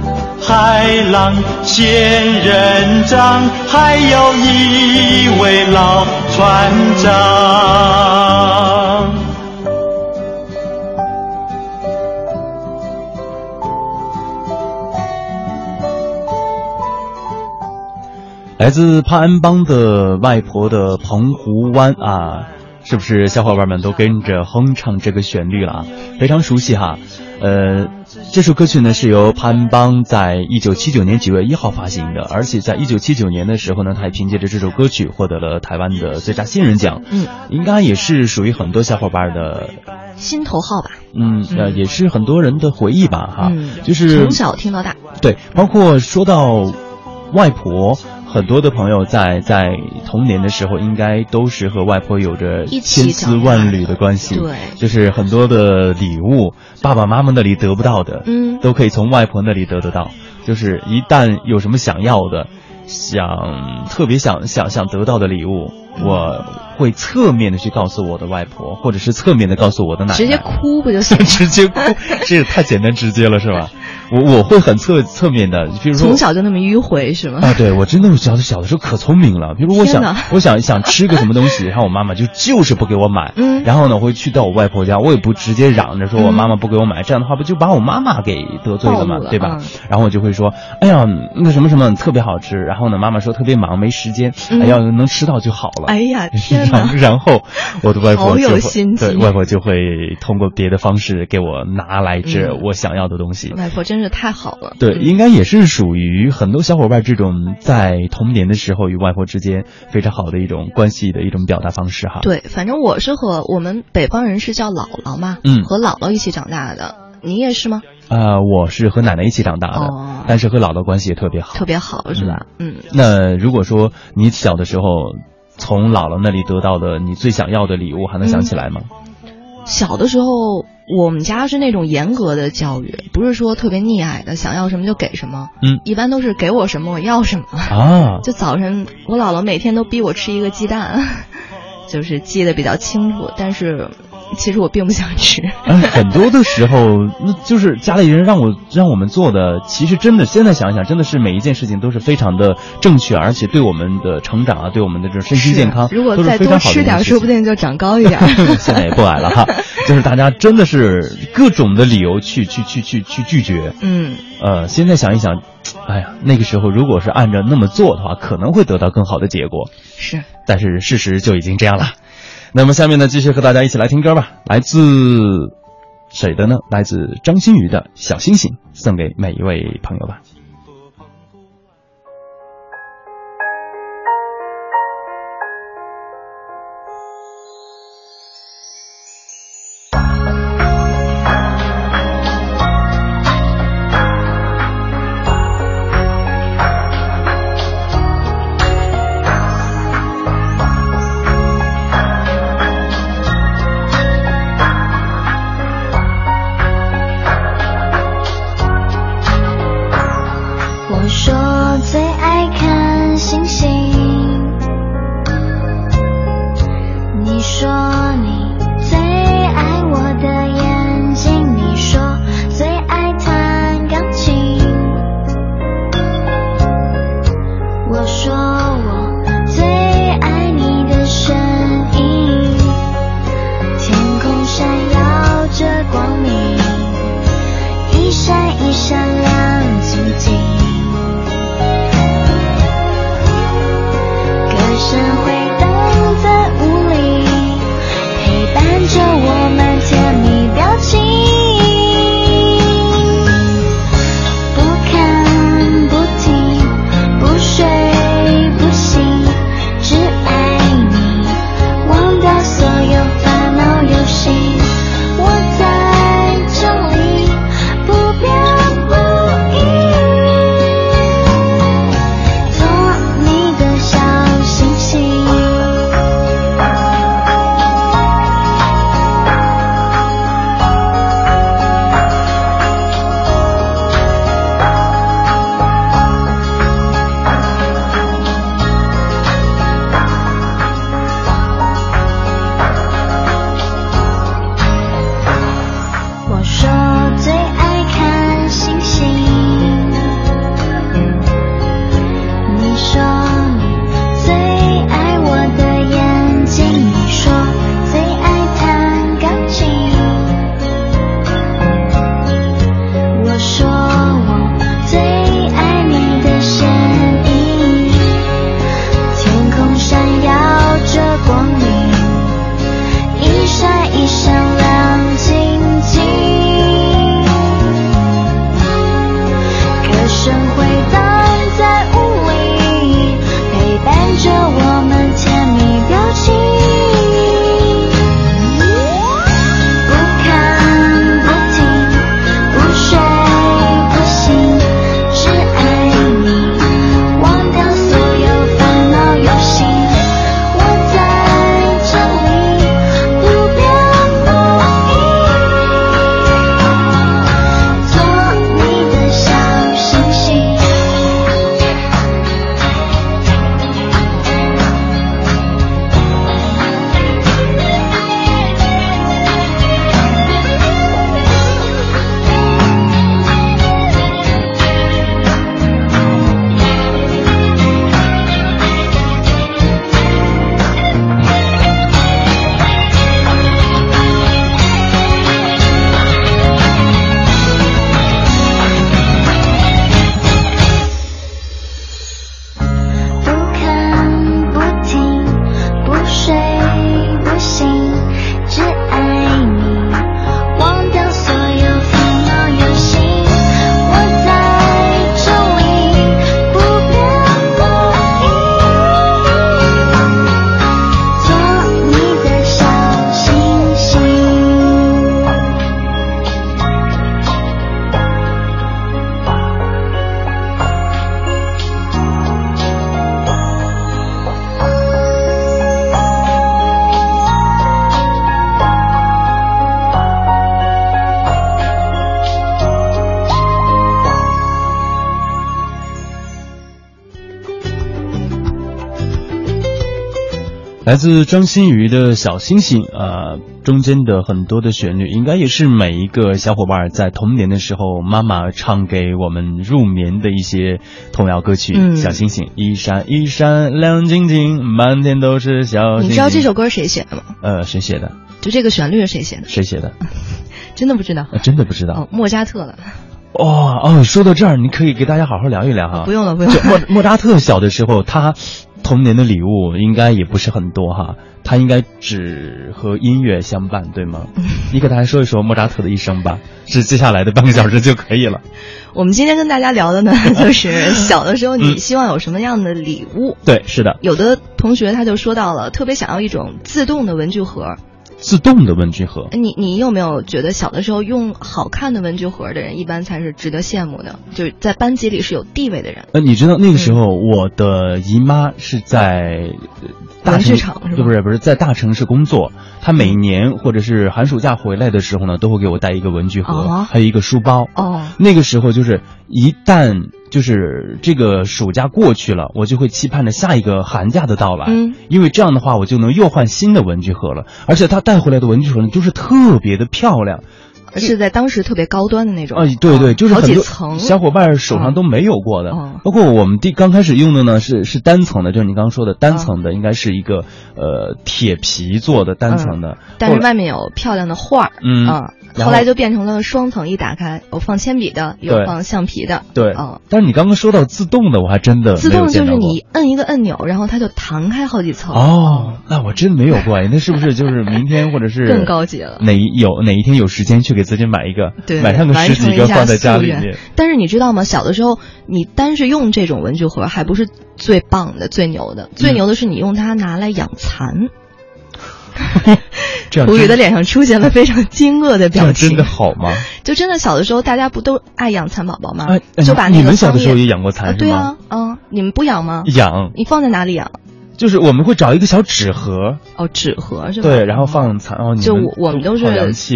海浪、仙人掌，还有一位老船长。来自潘安邦的外婆的澎湖湾啊，是不是小伙伴们都跟着哼唱这个旋律了啊？非常熟悉哈。呃，这首歌曲呢是由潘邦在一九七九年九月一号发行的，而且在一九七九年的时候呢，他还凭借着这首歌曲获得了台湾的最佳新人奖。嗯，应该也是属于很多小伙伴的，心头好吧，嗯呃，也是很多人的回忆吧哈。嗯，就是从小听到大。对，包括说到外婆，很多的朋友在在童年的时候，应该都是和外婆有着千丝万缕的关系。对就是很多的礼物，爸爸妈妈那里得不到的，嗯都可以从外婆那里得得到。就是一旦有什么想要的，想特别想想想得到的礼物，我会侧面的去告诉我的外婆，或者是侧面的告诉我的奶奶，直接哭不就行？*laughs* 直接哭，这也太简单直接了，是吧？我我会很侧侧面的，比如说从小就那么迂回是吗？啊，对我真的小小的时候可聪明了。比如我想我想想吃个什么东西，然后我妈妈就就是不给我买，嗯然后呢我会去到我外婆家，我也不直接嚷着说我嗯妈妈不给我买，这样的话不就把我妈妈给得罪了吗，对吧？嗯然后我就会说，哎呀，那个什么什么特别好吃，然后呢妈妈说特别忙没时间，嗯哎呀能吃到就好了。哎呀，*laughs* 天然哪！然后我的外婆就会对外婆就会通过别的方式给我拿来这嗯我想要的东西。外婆真真是太好了。对，应该也是属于很多小伙伴这种在童年的时候与外婆之间非常好的一种关系的一种表达方式哈。对，反正我是和我们北方人是叫姥姥嘛，嗯和姥姥一起长大的。你也是吗？啊、我是和奶奶一起长大的，哦但是和姥姥关系也特别好。特别好是吧？嗯，那如果说你小的时候从姥姥那里得到的你最想要的礼物，还能想起来吗？小的时候我们家是那种严格的教育，不是说特别溺爱的，想要什么就给什么。嗯，一般都是给我什么我要什么。啊，*laughs* 就早晨，我姥姥每天都逼我吃一个鸡蛋，*laughs* 就是记得比较清楚，但是其实我并不想吃。哎，很多的时候，那就是家里人让我让我们做的，其实真的现在想一想，真的是每一件事情都是非常的正确，而且对我们的成长啊，对我们的这种身心健康，如果再多吃点，说不定就长高一点。*laughs* 现在也不矮了哈，就是大家真的是各种的理由去去去去去拒绝。嗯，呃，现在想一想，哎呀，那个时候如果是按照那么做的话，可能会得到更好的结果。是。但是事实就已经这样了。那么下面呢，继续和大家一起来听歌吧，来自谁的呢？来自张馨予的《小星星》，送给每一位朋友吧。来自张馨予的小星星，呃，中间的很多的旋律，应该也是每一个小伙伴在童年的时候，妈妈唱给我们入眠的一些童谣歌曲。嗯小星星，一闪一闪亮晶晶，满天都是小星星。你知道这首歌谁写的吗？呃，谁写的？就这个旋律是谁写的？谁写的？*laughs* 真的不知道。呃真的不知道。哦，莫扎特了。哇哦，说到这儿，你可以给大家好好聊一聊哈。不用了，不用了莫。莫扎特小的时候，他童年的礼物应该也不是很多哈，他应该只和音乐相伴，对吗？*laughs* 你给大家说一说莫扎特的一生吧，是接下来的半个小时就可以了。*laughs* 我们今天跟大家聊的呢，*laughs* 就是小的时候你希望有什么样的礼物？对，是的，有的同学他就说到了，特别想要一种自动的文具盒。自动的文具盒。你你有没有觉得小的时候用好看的文具盒的人，一般才是值得羡慕的？就是在班级里是有地位的人。呃，你知道那个时候我的姨妈是在呃大文城具厂是吧不是不是在大城市工作，他每年或者是寒暑假回来的时候呢，都会给我带一个文具盒，哦还有一个书包。哦，那个时候就是一旦就是这个暑假过去了，我就会期盼着下一个寒假的到来，嗯，因为这样的话我就能又换新的文具盒了，而且他带回来的文具盒呢，就是特别的漂亮。是在当时特别高端的那种。啊，对对，就是好很多几层。小伙伴手上都没有过的，嗯。包括我们第刚开始用的呢是是单层的，就是你刚刚说的单层的，应该是一个呃铁皮做的单层的，嗯。但是外面有漂亮的画儿，嗯后后来就变成了双层，一打开有放铅笔的，有放橡皮的，对，嗯，但是你刚刚说到自动的，我还真的自动就是你摁一个按钮，然后它就弹开好几层，哦，那我真没有过哎，那是不是就是明天或者是更高级了。哪一有哪一天有时间去给自己买一个，对，买上个十几个放在家里面。但是你知道吗？小的时候，你单是用这种文具盒还不是最棒的、最牛的，嗯最牛的是你用它拿来养蚕。这样真胡宇的脸上出现了非常惊愕的表情。真的好吗？就真的小的时候，大家不都爱养蚕宝宝吗？就把那个你们小的时候也养过蚕对啊，嗯，你们不养吗？养你放在哪里养？就是我们会找一个小纸盒，哦，纸盒是吧？对，然后放蚕。哦，你就我我们都是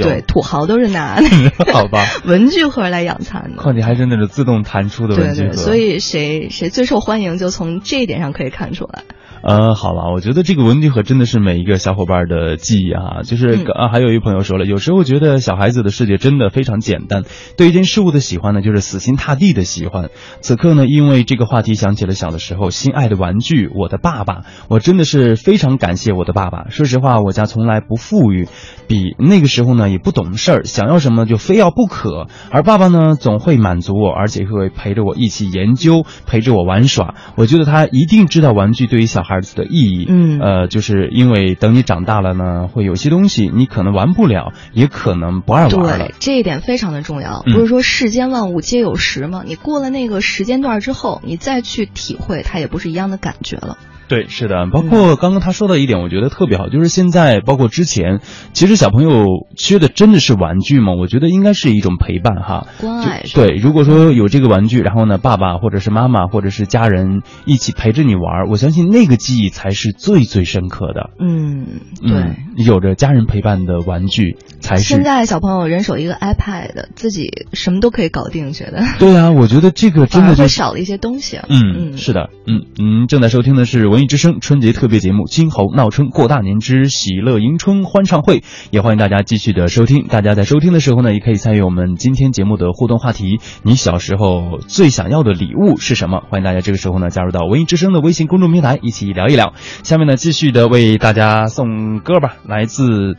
对土豪都是拿 *laughs* 好吧，*laughs* 文具盒来养蚕的。况且还是那种自动弹出的文具盒，对对，所以谁谁最受欢迎，就从这一点上可以看出来。呃，好了，我觉得这个文具盒真的是每一个小伙伴的记忆啊。就是、嗯啊，还有一朋友说了，有时候觉得小孩子的世界真的非常简单，对一件事物的喜欢呢，就是死心塌地的喜欢。此刻呢，因为这个话题想起了小的时候心爱的玩具，我的爸爸，我真的是非常感谢我的爸爸。说实话，我家从来不富裕，比那个时候呢也不懂事儿，想要什么就非要不可。而爸爸呢，总会满足我，而且会陪着我一起研究，陪着我玩耍。我觉得他一定知道玩具对于小孩子的意义。嗯呃，就是因为等你长大了呢，会有些东西你可能玩不了，也可能不爱玩了对。，这一点非常的重要。嗯不是说世间万物皆有时吗？你过了那个时间段之后，你再去体会，它也不是一样的感觉了。对，是的，包括刚刚他说的一点，我觉得特别好，就是现在包括之前，其实小朋友缺的真的是玩具吗？我觉得应该是一种陪伴哈。关爱对，如果说有这个玩具，然后呢，爸爸或者是妈妈或者是家人一起陪着你玩，我相信那个记忆才是最最深刻的。嗯，对。嗯，有着家人陪伴的玩具才是现。在小朋友人手一个 iPad，自己什么都可以搞定，觉得对啊，我觉得这个真的就是会少了一些东西。嗯，是的，嗯嗯，正在收听的是文艺之声春节特别节目《金猴闹春过大年之喜乐迎春欢唱会》，也欢迎大家继续的收听。大家在收听的时候呢，也可以参与我们今天节目的互动话题：你小时候最想要的礼物是什么？欢迎大家这个时候呢加入到文艺之声的微信公众平台，一起聊一聊。下面呢，继续的为大家送歌吧，来自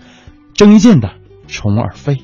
郑伊健的《虫儿飞》。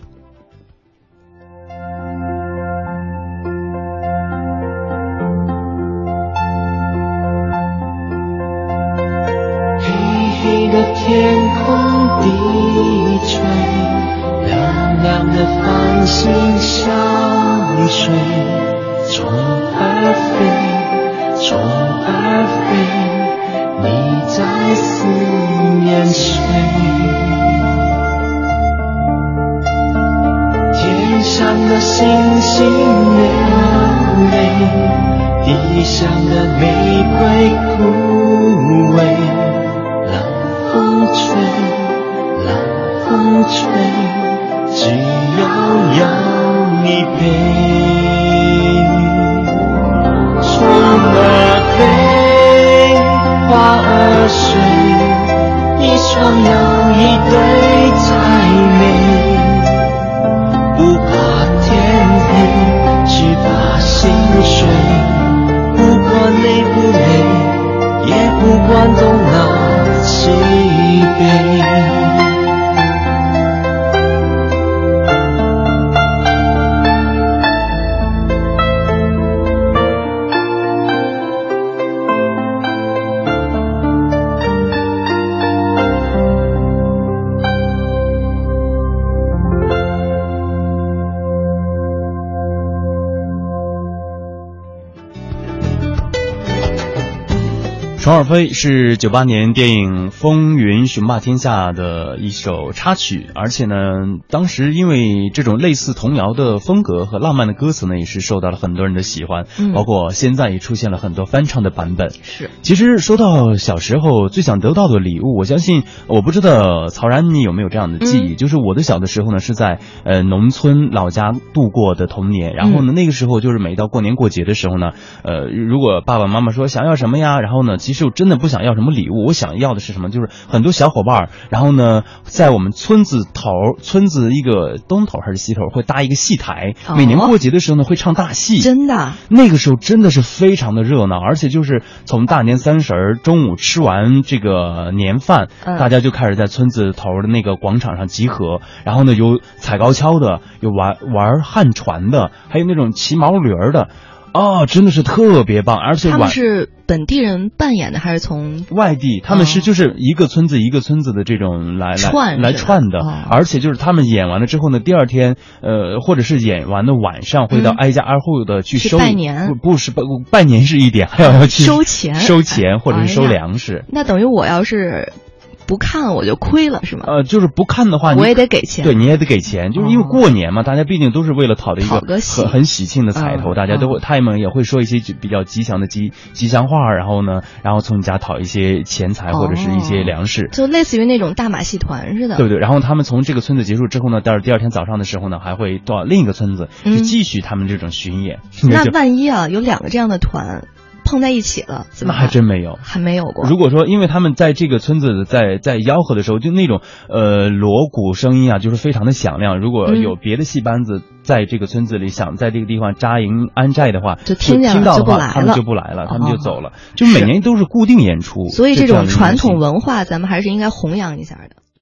虫儿飞是九八年电影《风云雄霸天下》的一首插曲，而且呢，当时因为这种类似童谣的风格和浪漫的歌词呢，也是受到了很多人的喜欢，嗯。包括现在也出现了很多翻唱的版本。是，其实说到小时候最想得到的礼物，我相信我不知道曹然你有没有这样的记忆，就是我的小的时候呢是在呃农村老家度过的童年，然后呢、那个时候就是每到过年过节的时候呢，呃如果爸爸妈妈说想要什么呀，然后呢其实我真的不想要什么礼物，我想要的是什么，就是很多小伙伴儿，然后呢在我们村子头村子一个东头还是西头会搭一个戏台，哦。每年过节的时候呢会唱大戏，真的。那个时候真的是非常的热闹，而且就是从大年三十儿中午吃完这个年饭，嗯。大家就开始在村子头的那个广场上集合，然后呢有踩高跷的，有玩玩旱船的，还有那种骑毛驴儿的，哦，真的是特别棒，而且晚他们是本地人扮演的，还是从外地，他们是就是一个村子一个村子的这种来来来串的，哦。而且就是他们演完了之后呢，第二天呃或者是演完的晚上会到嗯。挨家挨户的去去收拜年？不不是拜拜年是一点，还要去收钱。收钱或者是收粮食。那等于我要是不看我就亏了是吗？呃，就是不看的话，我也得给钱对，你也得给钱，就是因为哦过年嘛，大家毕竟都是为了讨的一个很很喜庆的彩头，嗯大家都会，他们也会说一些比较吉祥的吉吉祥话，然后呢，然后从你家讨一些钱财或者是一些粮食。就类似于那种大马戏团似的。对不对？然后他们从这个村子结束之后呢，到第二天早上的时候呢，还会到另一个村子去嗯继续他们这种巡演。*laughs* 那万一啊有两个这样的团碰在一起了，怎么那还真没有。还没有过。如果说，因为他们在这个村子在在吆喝的时候，就那种呃锣鼓声音啊，就是非常的响亮。如果嗯有别的戏班子在这个村子里想在这个地方扎营安寨的话，就听见了就不来了他们了就不来了，他们就走了。哦就每年都是固定演出，所以这种传统文化，咱们还是应该弘扬一下的。